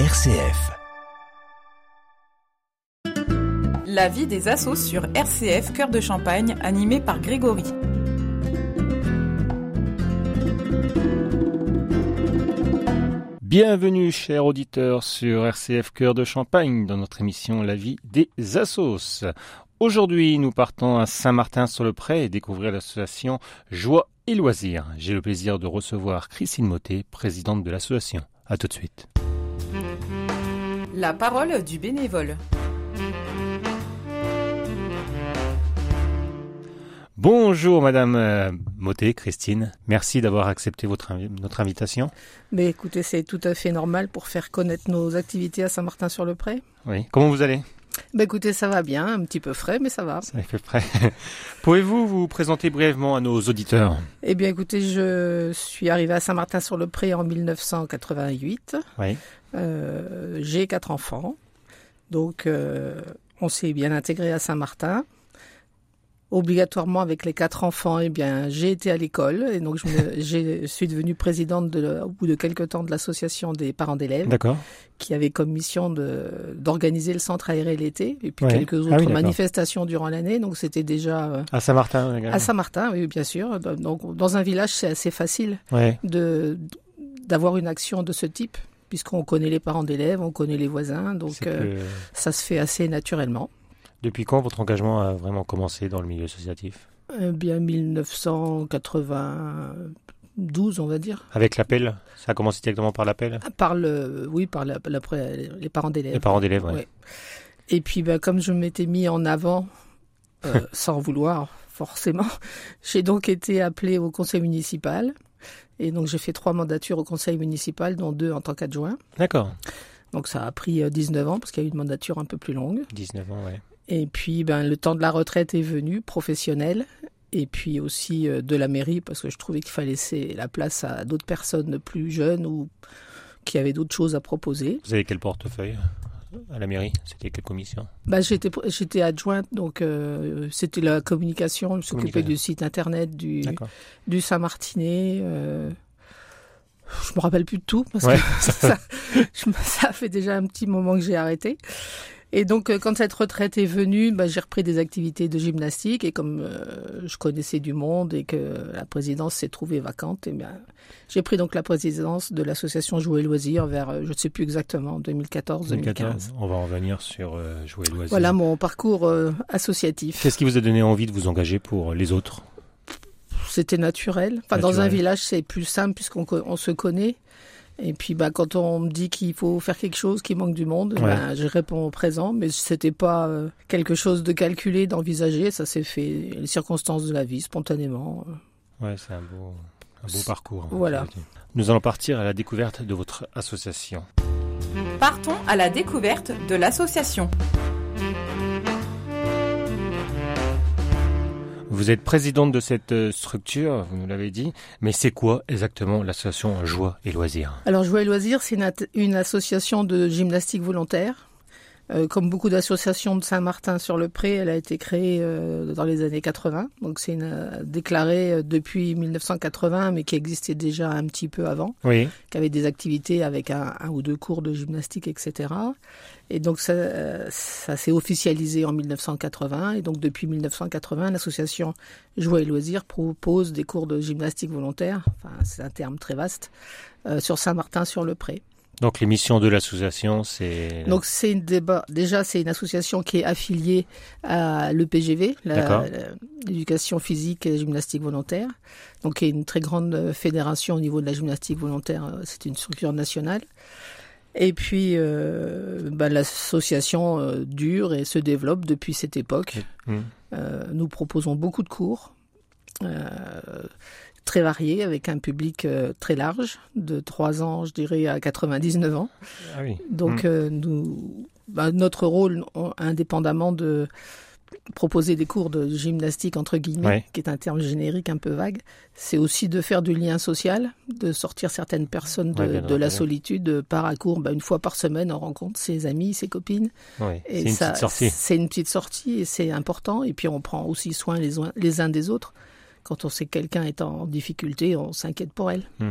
RCF. La vie des assos sur RCF Cœur de Champagne, animé par Grégory. Bienvenue, chers auditeurs, sur RCF Cœur de Champagne, dans notre émission La vie des assos. Aujourd'hui, nous partons à Saint-Martin-sur-le-Pré et découvrir l'association Joie et Loisirs. J'ai le plaisir de recevoir Christine Motet, présidente de l'association. À tout de suite. La parole du bénévole. Bonjour Madame euh, Motet, Christine. Merci d'avoir accepté votre invi- notre invitation. Mais écoutez, c'est tout à fait normal pour faire connaître nos activités à Saint-Martin-sur-le-Pré. Oui. Comment vous allez? Bah écoutez, ça va bien, un petit peu frais, mais ça va. Ça fait prêt. Pouvez-vous vous présenter brièvement à nos auditeurs? Eh bien écoutez, je suis arrivée à Saint-Martin-sur-le-Pré en 1988. Oui. Euh, J'ai quatre enfants. Donc euh, on s'est bien intégré à Saint-Martin. Obligatoirement avec les quatre enfants, eh bien j'ai été à l'école et donc je, me- j'ai- je suis devenue présidente de, au bout de quelques temps de l'association des parents d'élèves. Qui avait comme mission d'organiser le centre aéré l'été et puis Ouais. quelques Ah autres oui, manifestations durant l'année. Donc c'était déjà euh, À Saint-Martin à Saint-Martin, oui bien sûr. Donc dans un village c'est assez facile Ouais. de d'avoir une action de ce type puisqu'on connaît les parents d'élèves, on connaît les voisins, donc euh, que- ça se fait assez naturellement. Depuis quand votre engagement a vraiment commencé dans le milieu associatif? Eh bien 1992 on va dire. Avec l'appel? Ça a commencé directement par l'appel? Par le oui par la, la- les parents d'élèves. Les parents d'élèves. Ouais. Et puis, bah, comme je m'étais mis en avant, euh, sans vouloir forcément, j'ai donc été appelée au conseil municipal. Et donc, j'ai fait trois mandatures au conseil municipal, dont deux en tant qu'adjoint. D'accord. Donc, ça a pris euh, 19 ans, parce qu'il y a eu une mandature un peu plus longue. 19 ans, ouais. Et puis, ben, le temps de la retraite est venu, professionnel. Et puis aussi euh, de la mairie, parce que je trouvais qu'il fallait laisser la place à d'autres personnes plus jeunes ou qui avaient d'autres choses à proposer. Vous avez quel portefeuille? À la mairie? C'était quelle commission? Bah, j'étais j'étais adjointe, donc euh, c'était la communication, je m'occupais Communication. du site internet du, D'accord. du Saint-Martinet. Euh, je me rappelle plus de tout parce Ouais. que ça, je me- ça fait déjà un petit moment que j'ai arrêté. Et donc euh, quand cette retraite est venue, bah, j'ai repris des activités de gymnastique et comme euh, je connaissais du monde et que la présidence s'est trouvée vacante, et bien j'ai pris donc la présidence de l'association Jouer Loisirs vers euh, je ne sais plus exactement 2014 2015. 2014. On va en revenir sur euh, jouer loisirs. Voilà mon parcours euh, associatif. Qu'est-ce qui vous a donné envie de vous engager pour les autres? C'était naturel. Enfin, dans un village, c'est plus simple puisqu'on on se connaît. Et puis, bah, quand on me dit qu'il faut faire quelque chose, qu'il manque du monde, Ouais. bah, je réponds au présent. Mais c'était pas euh, quelque chose de calculé, d'envisagé. Ça s'est fait les circonstances de la vie, spontanément. Ouais, c'est un beau, un beau parcours. Voilà. Nous allons partir à la découverte de votre association. Partons à la découverte de l'association. Vous êtes présidente de cette euh, structure, vous nous l'avez dit, mais c'est quoi exactement l'association Joie et Loisirs? Alors, Jouer et Loisirs, c'est une association de gymnastique volontaire. Euh, comme beaucoup d'associations de Saint-Martin-sur-le-Pré, elle a été créée euh, dans les années 80. Donc, c'est une, euh, déclarée euh, depuis 1980, mais qui existait déjà un petit peu avant. Oui. qui avait des activités avec un, un ou deux cours de gymnastique, etc. Et donc ça, euh, ça s'est officialisé en 1980. Et donc depuis 1980, l'association Joie et Loisirs propose des cours de gymnastique volontaire, enfin c'est un terme très vaste, euh, sur Saint-Martin-sur-le-Pré. Donc les missions de l'association, c'est... Donc c'est une débat. Déjà, c'est une association qui est affiliée à l'EPGV, l'éducation physique et gymnastique volontaire. Donc qui est une très grande fédération au niveau de la gymnastique volontaire. euh, C'est une structure nationale. Et puis euh, bah, l'association euh, dure et se développe depuis cette époque. Euh, nous proposons beaucoup de cours. Euh, très variés avec un public euh, très large de 3 ans je dirais à 99 ans Ah oui. donc Mm. euh, nous, bah, notre rôle, on- indépendamment de proposer des cours de gymnastique entre guillemets, Ouais. qui est un terme générique un peu vague, c'est aussi de faire du lien social, de sortir certaines personnes de, Ouais, bien de la solitude par à court, bah, une fois par semaine, on rencontre ses amis, ses copines. Et c'est une ça, petite sortie. C'est une petite sortie et c'est important. Et puis on prend aussi soin les uns des autres. Quand on sait que quelqu'un est en difficulté, on s'inquiète pour elle. Hmm.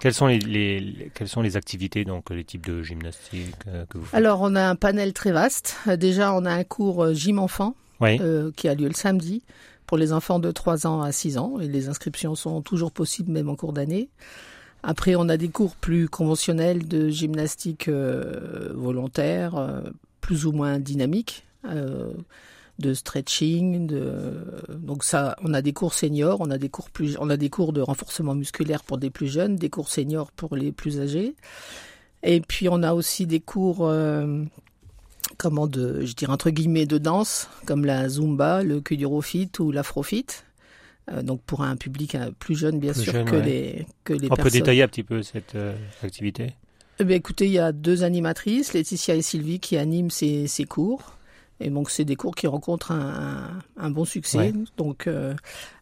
Quelles sont les, les, quelles sont les activités, donc les types de gymnastique euh, que vous faites? Alors, on a un panel très vaste. Euh, Déjà, on a un cours euh, gym enfant Oui. euh, qui a lieu le samedi pour les enfants de 3 ans à 6 ans. Et les inscriptions sont toujours possibles, même en cours d'année. Après, on a des cours plus conventionnels de gymnastique euh, volontaire, plus ou moins dynamique, de stretching. De... Donc ça, on a des cours seniors, on a des cours plus, on a des cours de renforcement musculaire pour des plus jeunes, des cours seniors pour les plus âgés. Et puis on a aussi des cours, euh, comment de, je dirais entre guillemets de danse, comme la zumba, le kuduro-fit ou l'afro-fit. Euh, donc pour un public euh, plus jeune, bien Plus sûr, jeune, que ouais. les que les On peut détailler un petit peu cette activité? Eh bien, écoutez, il y a deux animatrices, Laetitia et Sylvie, qui animent ces, ces cours. Et donc, c'est des cours qui rencontrent un, bon succès. Ouais. Donc, euh,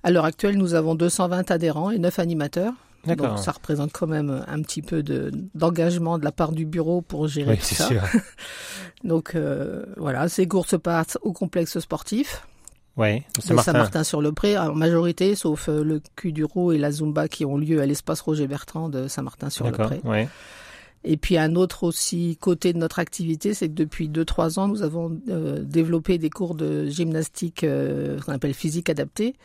à l'heure actuelle, nous avons 220 adhérents et 9 animateurs. D'accord. Donc, ça représente quand même un petit peu de, d'engagement de la part du bureau pour gérer Oui, tout c'est ça. sûr. Donc, euh, voilà, ces cours se passent au complexe sportif Oui, de Saint-Martin. Saint-Martin-sur-le-Pré, en majorité, sauf euh, le Kuduro et la Zumba qui ont lieu à l'espace Roger Bertrand de D'accord, Saint-Martin-sur-le-Pré. ouais. Et puis un autre aussi côté de notre activité, c'est que depuis 2-3 ans, nous avons euh, développé des cours de gymnastique euh, qu'on appelle physique adaptée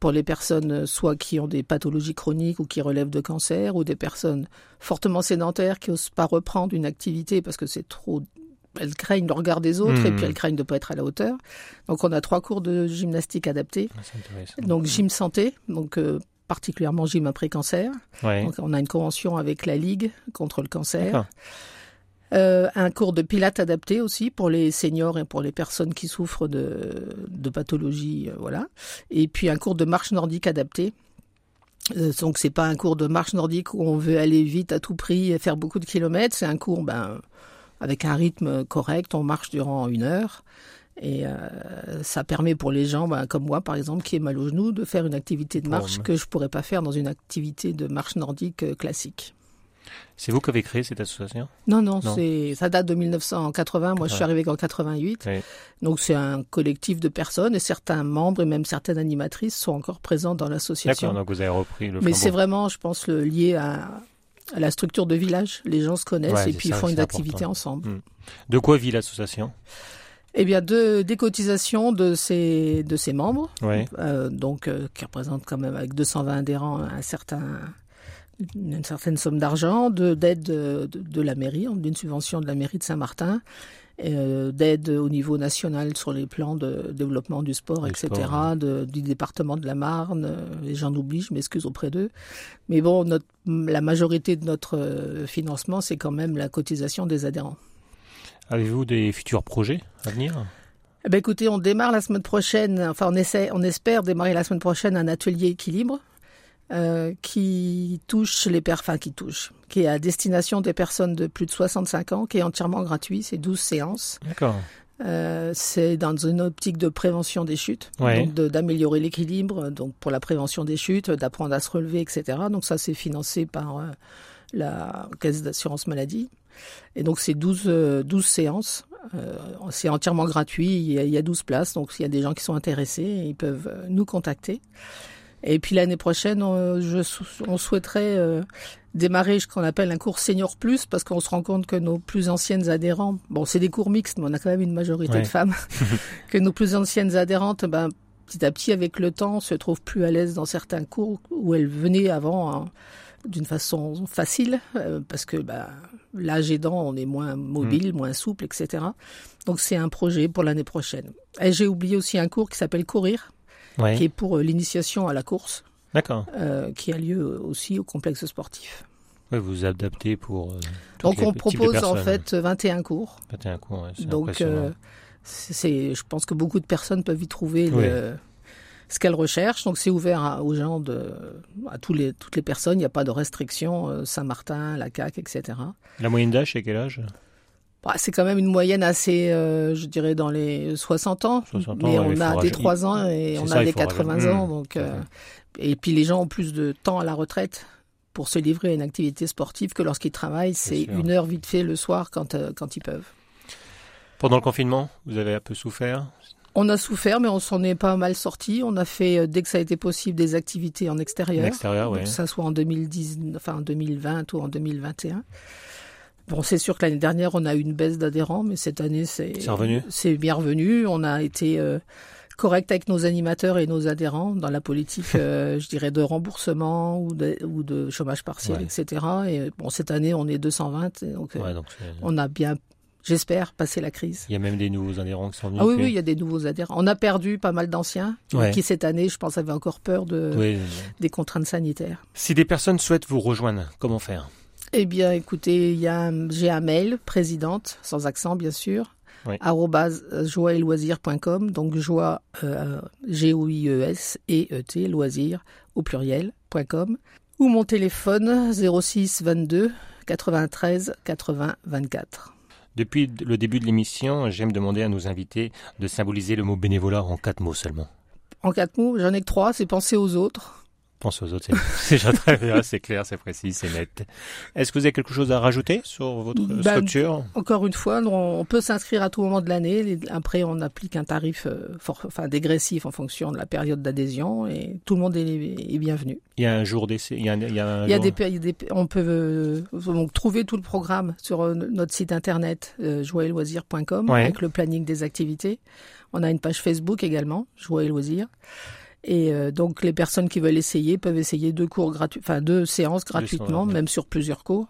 pour les personnes soit qui ont des pathologies chroniques ou qui relèvent de cancer ou des personnes fortement sédentaires qui osent pas reprendre une activité parce que c'est trop elles craignent le regard des autres Hmm. et puis elles craignent de pas être à la hauteur. Donc on a trois cours de gymnastique adaptée. Ah. Donc gym santé, donc euh, particulièrement gym après cancer. Ouais. Donc, on a une convention avec la Ligue contre le cancer. Euh, un cours de pilates adapté aussi pour les seniors et pour les personnes qui souffrent de, de pathologies, euh, voilà. Et puis un cours de marche nordique adapté. Euh, donc c'est pas un cours de marche nordique où on veut aller vite à tout prix et faire beaucoup de kilomètres. C'est un cours ben avec un rythme correct. On marche durant une heure. Et euh, ça permet pour les gens, ben, comme moi par exemple, qui est mal au genou, de faire une activité de marche que je pourrais pas faire dans une activité de marche nordique euh, classique. C'est vous qui avez créé cette association? Non, non, Non. c'est ça date de 1980. Moi, je suis arrivée en 88. Oui. Donc, c'est un collectif de personnes et certains membres et même certaines animatrices sont encore présents dans D'accord, l'association. donc vous avez repris le Mais c'est vraiment, je pense, le, lié à, à la structure de village. Les gens se connaissent Ouais, et puis ça, ils font une activité ensemble. De quoi vit l'association? Eh bien, de, des cotisations de ces, de ces membres, euh, donc euh, qui représentent quand même avec 220 adhérents un certain une certaine somme d'argent, de d'aide de, de, de la mairie, d'une subvention de la mairie de Saint-Martin, euh, d'aide au niveau national sur les plans de développement du sport, etc., de, du département de la Marne. euh, Les gens oublient, je m'excuse auprès d'eux. Mais bon, notre, la majorité de notre euh, financement, c'est quand même la cotisation des adhérents. Avez-vous des futurs projets à venir? Eh ben, écoutez, on démarre la semaine prochaine, enfin on essaie, on espère démarrer la semaine prochaine un atelier équilibre euh, qui touche les enfin qui touche, qui est à destination des personnes de plus de 65 ans, qui est entièrement gratuit, c'est 12 séances. D'accord. Euh, c'est dans une optique de prévention des chutes, Ouais. donc d'améliorer l'équilibre, donc pour la prévention des chutes, d'apprendre à se relever, etc. Donc ça c'est financé par euh, la caisse d'assurance maladie. Et donc c'est 12, euh, 12 séances. Euh, c'est entièrement gratuit, il y, a, il y a 12 places, donc s'il y a des gens qui sont intéressés, ils peuvent euh, nous contacter. Et puis l'année prochaine, on, je, on souhaiterait euh, démarrer ce qu'on appelle un cours senior plus, parce qu'on se rend compte que nos plus anciennes adhérents, bon c'est des cours mixtes, mais on a quand même une majorité Ouais. de femmes, que nos plus anciennes adhérentes, ben, petit à petit avec le temps, se trouvent plus à l'aise dans certains cours où elles venaient avant hein, d'une façon facile, euh, parce que ben, l'âge aidant, on est moins mobile, moins souple, etc. Donc c'est un projet pour l'année prochaine. Et j'ai oublié aussi un cours qui s'appelle Courir, qui est pour euh, l'initiation à la course, D'accord. euh, qui a lieu aussi au complexe sportif. Vous vous adaptez pour. euh, Donc les on propose en fait 21 cours. Faites un coup, ouais, c'est Donc c'est, je pense que beaucoup de personnes peuvent y trouver le, ce qu'elles recherchent. Donc c'est ouvert à- aux gens de, à tous les, toutes les personnes. Il n'y a pas de restrictions. euh, Saint-Martin, la CAC, etc. La moyenne d'âge, c'est quel âge? Bah, c'est quand même une moyenne assez, euh, je dirais, dans les 60 ans. 60 ans, mais ouais, on a des rajeunir. 3 ans et on ça, a des faut 80 rajeunir. ans. Mmh. Donc, euh, et puis les gens ont plus de temps à la retraite pour se livrer à une activité sportive que lorsqu'ils travaillent. C'est une heure vite fait le soir quand, euh, quand ils peuvent. Pendant le confinement, vous avez un peu souffert? On a souffert, mais on s'en est pas mal sorti. On a fait, euh, dès que ça a été possible, des activités en extérieur. En extérieur. Que ça soit en 2010, enfin en 2020 ou en 2021. Bon, c'est sûr que l'année dernière, on a eu une baisse d'adhérents, mais cette année, c'est revenu. C'est bien revenu. On a été euh, correct avec nos animateurs et nos adhérents dans la politique, euh, je dirais, de remboursement ou de, ou de chômage partiel, Ouais. etc. Et bon, cette année, on est 220, et donc, euh, Ouais, donc on a bien, j'espère, passé la crise. il y a même des nouveaux adhérents qui sont venus. Ah oui, oui, il y a des nouveaux adhérents. On a perdu pas mal d'anciens Ouais. qui cette année, je pense, avaient encore peur de, Oui. des contraintes sanitaires. Si des personnes souhaitent vous rejoindre, comment faire? Eh bien, écoutez, j'ai un mail, présidente, sans accent bien sûr, Oui. arrobase joie et loisirs.com, donc joie, euh, G-O-I-E-S et E-T, loisirs au pluriel.com, ou mon téléphone 06 22 93 80 24. Depuis le début de l'émission, j'aime demander à nos invités de symboliser le mot bénévolat en quatre mots seulement. En quatre mots, j'en ai que trois, c'est penser aux autres. Pense aux autres, c'est- déjà très bien, c'est clair, c'est précis, c'est net. Est-ce que vous avez quelque chose à rajouter sur votre Ben, structure? Encore une fois, on peut s'inscrire à tout moment de l'année. Après, on applique un tarif euh, for- enfin, dégressif en fonction de la période d'adhésion et tout le monde est, bienvenu. Il y a un jour d'essai, il y a un, il y a un Il y a jour- des, on peut euh, donc trouver tout le programme sur euh, notre site internet euh, Ouais. avec le planning des activités. On a une page Facebook également, Joie et Loisirs. Et euh, donc les personnes qui veulent essayer peuvent essayer deux cours gratuits, enfin deux séances gratuitement, même sur plusieurs cours.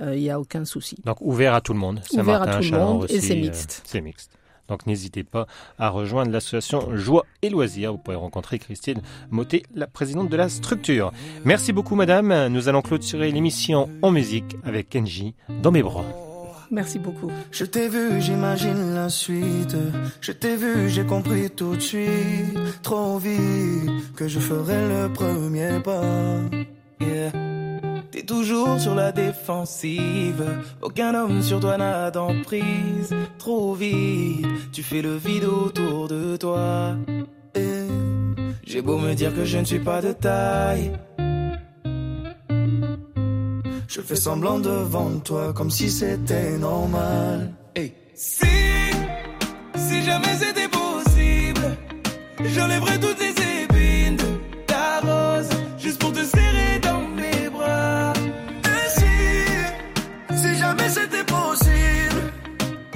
Euh, Il n'y a aucun souci. Donc ouvert à tout le monde. Ouvert à tout le monde et c'est euh, mixte. c'est mixte. Donc n'hésitez pas à rejoindre l'association Joie et Loisirs. Vous pourrez rencontrer Christine Motet, la présidente de la structure. Merci beaucoup madame. Nous allons clôturer l'émission en musique avec Kenji dans mes bras. Merci beaucoup. Je t'ai vu, j'imagine la suite. Je t'ai vu, j'ai compris tout de suite. Trop vite que je ferai le premier pas. Yeah. T'es toujours sur la défensive. Aucun homme sur toi n'a d'emprise. Trop vite, tu fais le vide autour de toi. J'ai beau me dire que je ne suis pas de taille. Je fais semblant devant toi comme si c'était normal. Si, si jamais c'était possible, j'enlèverais toutes les épines de ta rose juste pour te serrer dans mes bras. Et si, si jamais c'était possible,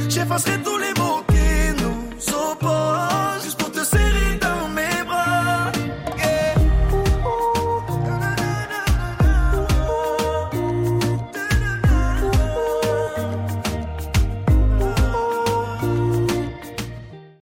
j'effacerais tout